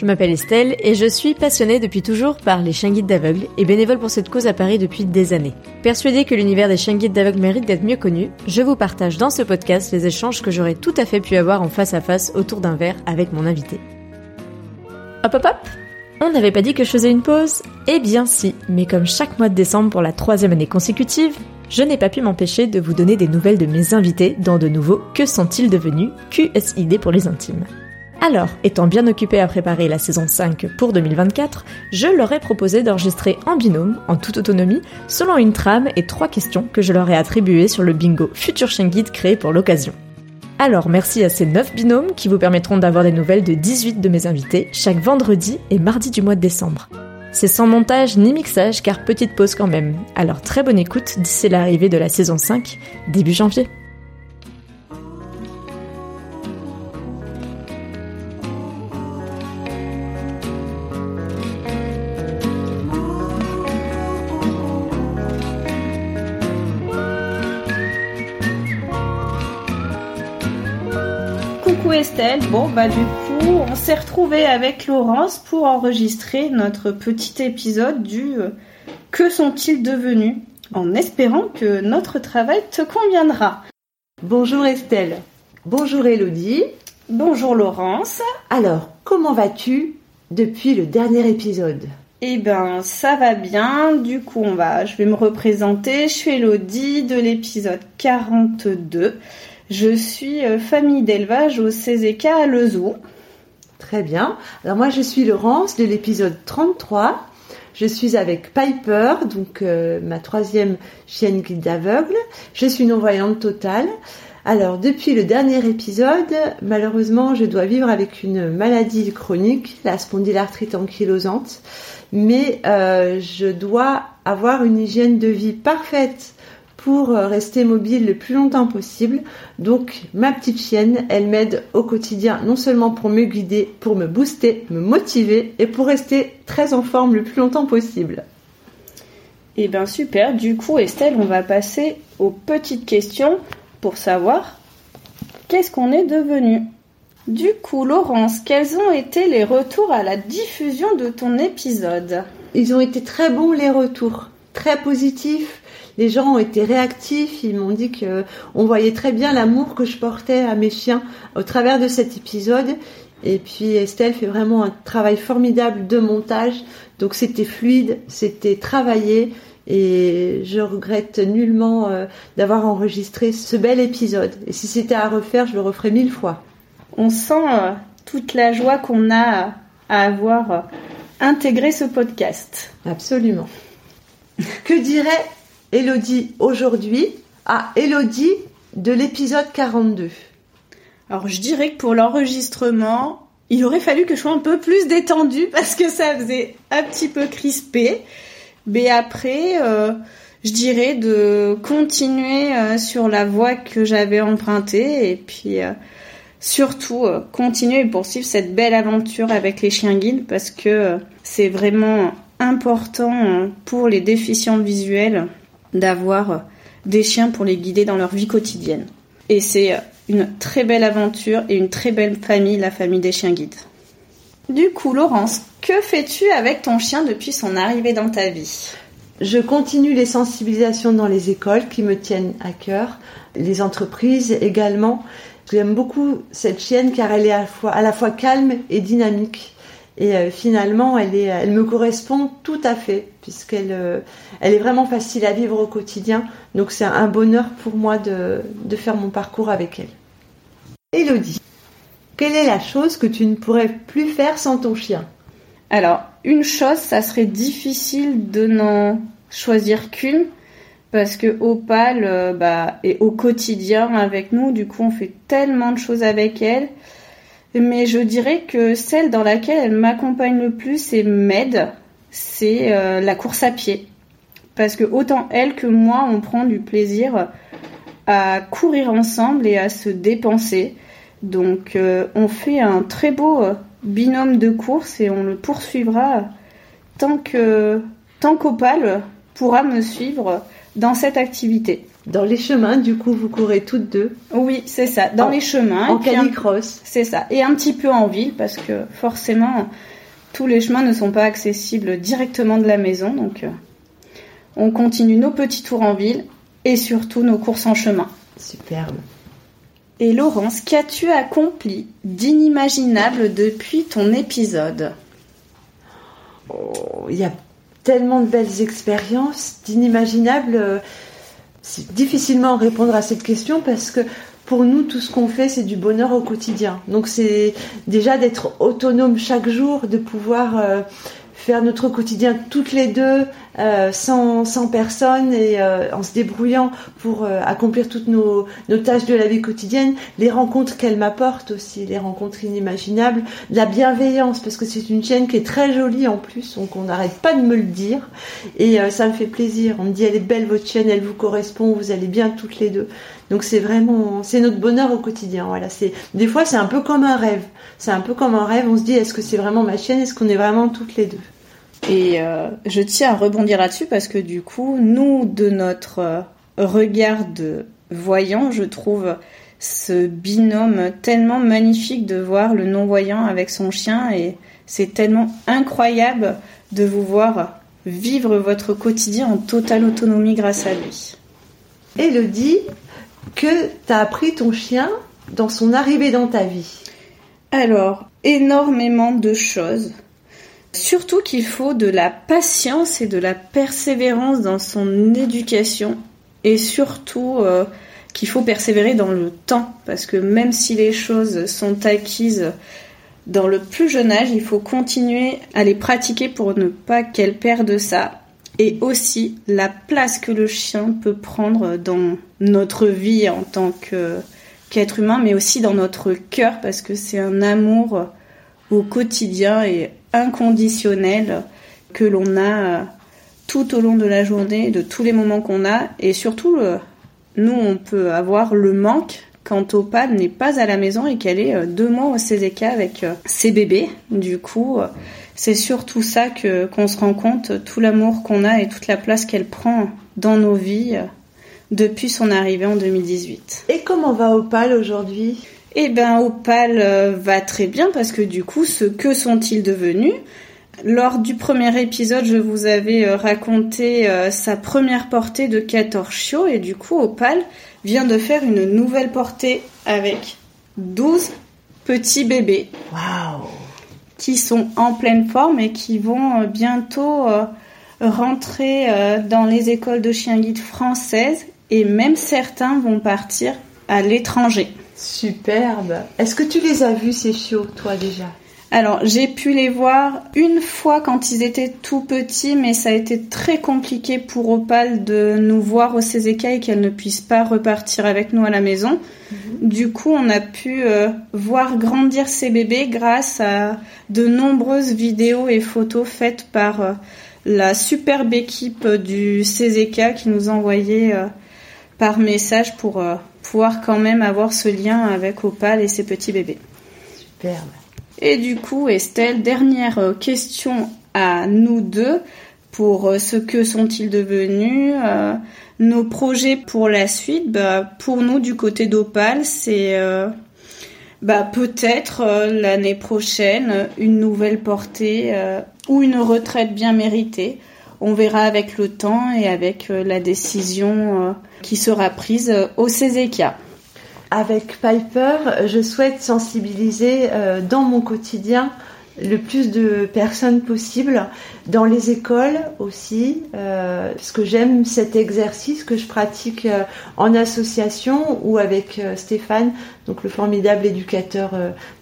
Je m'appelle Estelle et je suis passionnée depuis toujours par les chiens guides d'aveugles et bénévole pour cette cause à Paris depuis des années. Persuadée que l'univers des chiens guides d'aveugles mérite d'être mieux connu, je vous partage dans ce podcast les échanges que j'aurais tout à fait pu avoir en face à face autour d'un verre avec mon invité. Hop hop hop On n'avait pas dit que je faisais une pause Eh bien si, mais comme chaque mois de décembre pour la troisième année consécutive, je n'ai pas pu m'empêcher de vous donner des nouvelles de mes invités dans de nouveaux Que sont-ils devenus? QSID pour les intimes. Alors, étant bien occupé à préparer la saison 5 pour 2024, je leur ai proposé d'enregistrer en binôme, en toute autonomie, selon une trame et trois questions que je leur ai attribuées sur le bingo Future Chien Guide créé pour l'occasion. Alors merci à ces 9 binômes qui vous permettront d'avoir des nouvelles de 18 de mes invités chaque vendredi et mardi du mois de décembre. C'est sans montage ni mixage car petite pause quand même. Alors très bonne écoute d'ici l'arrivée de la saison 5, début janvier. Estelle, bon bah du coup on s'est retrouvé avec Laurence pour enregistrer notre petit épisode du euh, Que sont-ils devenus? En espérant que notre travail te conviendra. Bonjour Estelle. Bonjour Elodie. Bonjour Laurence. Alors, comment vas-tu depuis le dernier épisode? Eh ben ça va bien, du coup on va, je vais me représenter, je suis Elodie de l'épisode 42. Je suis euh, famille d'élevage au CZK à Lezou. Très bien. Alors moi je suis Laurence de l'épisode 33. Je suis avec Piper, donc euh, ma troisième chienne guide aveugle. Je suis non-voyante totale. Alors depuis le dernier épisode, malheureusement je dois vivre avec une maladie chronique, la spondylarthrite ankylosante, mais euh, je dois avoir une hygiène de vie parfaite pour euh, rester mobile le plus longtemps possible. Donc ma petite chienne, elle m'aide au quotidien non seulement pour me guider, pour me booster, me motiver et pour rester très en forme le plus longtemps possible. Eh bien super, du coup Estelle, on va passer aux petites questions pour savoir qu'est-ce qu'on est devenu. Du coup Laurence, quels ont été les retours à la diffusion de ton épisode? Ils ont été très bons les retours, très positifs les gens ont été réactifs, ils m'ont dit que on voyait très bien l'amour que je portais à mes chiens au travers de cet épisode. Et puis Estelle fait vraiment un travail formidable de montage, donc c'était fluide, c'était travaillé et je regrette nullement euh, d'avoir enregistré ce bel épisode. Et si c'était à refaire, je le referais mille fois. On sent euh, toute la joie qu'on a à avoir euh, intégré ce podcast. Absolument. Que dirait Elodie aujourd'hui à Elodie de l'épisode 42 Alors je dirais que pour l'enregistrement, il aurait fallu que je sois un peu plus détendue parce que ça faisait un petit peu crispé. Mais après, euh, je dirais de continuer euh, sur la voie que j'avais empruntée et puis euh, surtout continuer et poursuivre cette belle aventure avec les chiens guides parce que c'est vraiment important pour les déficients visuels d'avoir des chiens pour les guider dans leur vie quotidienne. Et c'est une très belle aventure et une très belle famille, la famille des chiens guides. Du coup, Laurence, que fais-tu avec ton chien depuis son arrivée dans ta vie? Je continue les sensibilisations dans les écoles qui me tiennent à cœur, les entreprises également. J'aime beaucoup cette chienne car elle est à la fois, à la fois calme et dynamique. Et euh, finalement, elle, est, me correspond tout à fait, puisqu'elle euh, est vraiment facile à vivre au quotidien. Donc c'est un bonheur pour moi de, faire mon parcours avec elle. Elodie, quelle est la chose que tu ne pourrais plus faire sans ton chien? Alors, une chose, ça serait difficile de n'en choisir qu'une, parce que Opal euh, bah, est au quotidien avec nous, du coup on fait tellement de choses avec elle mais je dirais que celle dans laquelle elle m'accompagne le plus et m'aide, c'est euh, la course à pied. Parce que autant elle que moi, on prend du plaisir à courir ensemble et à se dépenser. Donc euh, on fait un très beau euh, binôme de course et on le poursuivra tant que tant qu'Opal pourra me suivre dans cette activité. Dans les chemins, du coup, vous courez toutes deux Oui, c'est ça, dans les chemins. En canicross. C'est ça, et un petit peu en ville parce que forcément, tous les chemins ne sont pas accessibles directement de la maison, donc euh, on continue nos petits tours en ville et surtout nos courses en chemin. Superbe. Et Laurence, qu'as-tu accompli d'inimaginable depuis ton épisode? Oh, Il y a tellement de belles expériences, d'inimaginables. Difficilement répondre à cette question parce que pour nous, tout ce qu'on fait, c'est du bonheur au quotidien. Donc c'est déjà d'être autonome chaque jour, de pouvoir euh, faire notre quotidien toutes les deux, euh, sans, sans personne et euh, en se débrouillant pour euh, accomplir toutes nos, nos, tâches de la vie quotidienne, les rencontres qu'elle m'apporte aussi, les rencontres inimaginables, la bienveillance, parce que c'est une chaîne qui est très jolie en plus, donc on n'arrête pas de me le dire, et ça me fait plaisir. On me dit elle est belle votre chaîne, elle vous correspond, vous allez bien toutes les deux. Donc c'est vraiment, c'est notre bonheur au quotidien. Voilà, c'est des fois c'est un peu comme un rêve. C'est un peu comme un rêve. On se dit est-ce que c'est vraiment ma chaîne? Est-ce qu'on est vraiment toutes les deux? Et euh, je tiens à rebondir là-dessus parce que du coup, nous, de notre euh, regard de voyant, je trouve ce binôme tellement magnifique de voir le non-voyant avec son chien et c'est tellement incroyable de vous voir vivre votre quotidien en totale autonomie grâce à lui. Elodie, que t'as appris ton chien dans son arrivée dans ta vie Alors, énormément de choses. Surtout qu'il faut de la patience et de la persévérance dans son éducation. Et surtout euh, qu'il faut persévérer dans le temps. Parce que même si les choses sont acquises dans le plus jeune âge, il faut continuer à les pratiquer pour ne pas qu'elles perdent ça et aussi la place que le chien peut prendre dans notre vie en tant qu'être humain mais aussi dans notre cœur parce que c'est un amour au quotidien et inconditionnel que l'on a euh, tout au long de la journée, de tous les moments qu'on a, et surtout, nous, on peut avoir le manque quand Opal n'est pas à la maison et qu'elle est euh, deux mois au CZK avec euh, ses bébés. Du coup, c'est surtout ça que qu'on se rend compte, tout l'amour qu'on a et toute la place qu'elle prend dans nos vies depuis son arrivée en 2018. Et comment va Opal aujourd'hui? Eh ben, Opal euh, va très bien parce que du coup, ce que sont-ils devenus? Lors du premier épisode, je vous avais euh, raconté euh, sa première portée de 14 chiots et du coup, Opal vient de faire une nouvelle portée avec 12 petits bébés. Waouh Qui sont en pleine forme et qui vont bientôt rentrer dans les écoles de chien guide françaises et même certains vont partir à l'étranger. Superbe. Est-ce que tu les as vus ces chiots, toi déjà? Alors, j'ai pu les voir une fois quand ils étaient tout petits, mais ça a été très compliqué pour Opal de nous voir au CZK et qu'elle ne puisse pas repartir avec nous à la maison. Mhm. Du coup, on a pu euh, voir grandir ces bébés grâce à de nombreuses vidéos et photos faites par euh, la superbe équipe du CZK qui nous envoyait euh, par message pour pouvoir quand même avoir ce lien avec Opal et ses petits bébés. Superbe. Et du coup, Estelle, dernière euh, question à nous deux pour euh, ce que sont-ils devenus, euh, nos projets pour la suite? Bah, pour nous, du côté d'Opal, c'est bah, peut-être l'année prochaine une nouvelle portée ou une retraite bien méritée. On verra avec le temps et avec la décision qui sera prise au CZK. Avec Piper, je souhaite sensibiliser euh, dans mon quotidien le plus de personnes possible dans les écoles aussi, euh, parce que j'aime cet exercice que je pratique euh, en association ou avec euh, Stéphane, donc le formidable éducateur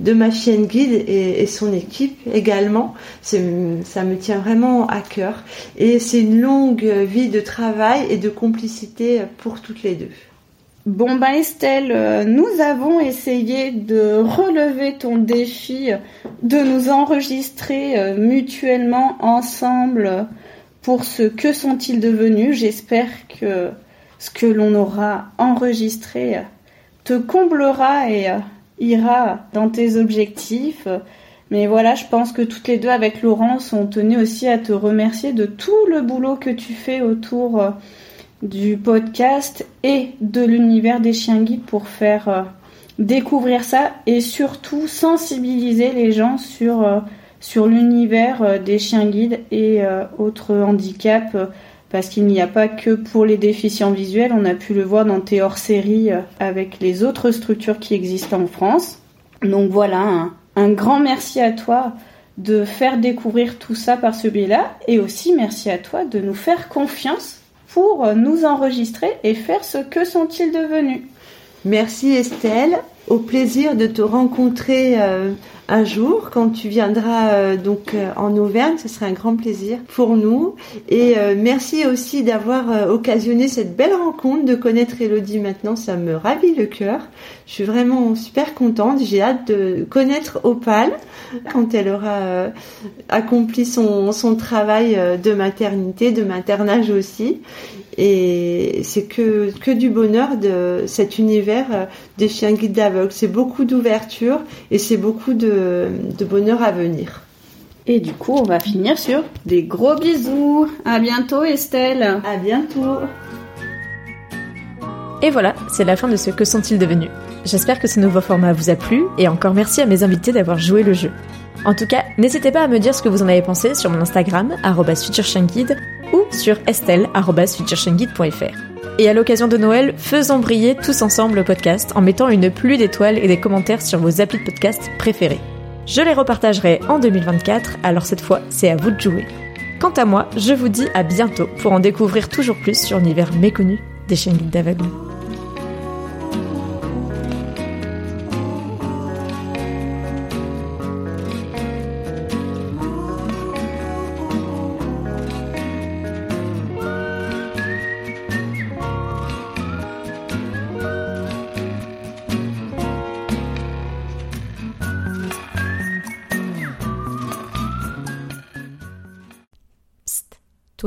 de ma chienne guide et, et son équipe également. Ça me tient vraiment à cœur et c'est une longue vie de travail et de complicité pour toutes les deux. Bon bah Estelle, euh, nous avons essayé de relever ton défi de nous enregistrer euh, mutuellement ensemble pour ce que sont-ils devenus. J'espère que ce que l'on aura enregistré te comblera et euh, ira dans tes objectifs. Mais voilà, je pense que toutes les deux avec Laurence, on tenait aussi à te remercier de tout le boulot que tu fais autour du podcast et de l'univers des chiens guides pour faire euh, découvrir ça et surtout sensibiliser les gens sur, euh, l'univers euh, des chiens guides et autres handicaps parce qu'il n'y a pas que pour les déficients visuels, on a pu le voir dans tes hors-séries avec les autres structures qui existent en France. Donc voilà, un grand merci à toi de faire découvrir tout ça par ce biais-là et aussi merci à toi de nous faire confiance pour nous enregistrer et faire ce que sont-ils devenus. Merci Estelle, au plaisir de te rencontrer euh, un jour quand tu viendras euh, donc euh, en Auvergne, ce serait un grand plaisir pour nous. Et merci aussi d'avoir occasionné cette belle rencontre, de connaître Elodie maintenant, ça me ravit le cœur. Je suis vraiment super contente, j'ai hâte de connaître Opal quand elle aura accompli son travail de maternité, de maternage aussi. Et c'est que, que du bonheur de cet univers euh, des chiens guides d'aveugles. C'est beaucoup d'ouverture et c'est beaucoup de, de bonheur à venir. Et du coup, on va finir sur des gros bisous. À bientôt, Estelle. À bientôt. Et voilà, c'est la fin de ce Que sont-ils devenus? J'espère que ce nouveau format vous a plu et encore merci à mes invités d'avoir joué le jeu. En tout cas, n'hésitez pas à me dire ce que vous en avez pensé sur mon Instagram, futureshineguide, ou sur estelle.futureshineguide.fr. Et à l'occasion de Noël, faisons briller tous ensemble le podcast en mettant une pluie d'étoiles et des commentaires sur vos applis de podcast préférés. Je les repartagerai en 2024, alors cette fois, c'est à vous de jouer. Quant à moi, je vous dis à bientôt pour en découvrir toujours plus sur l'univers méconnu des chaînes guides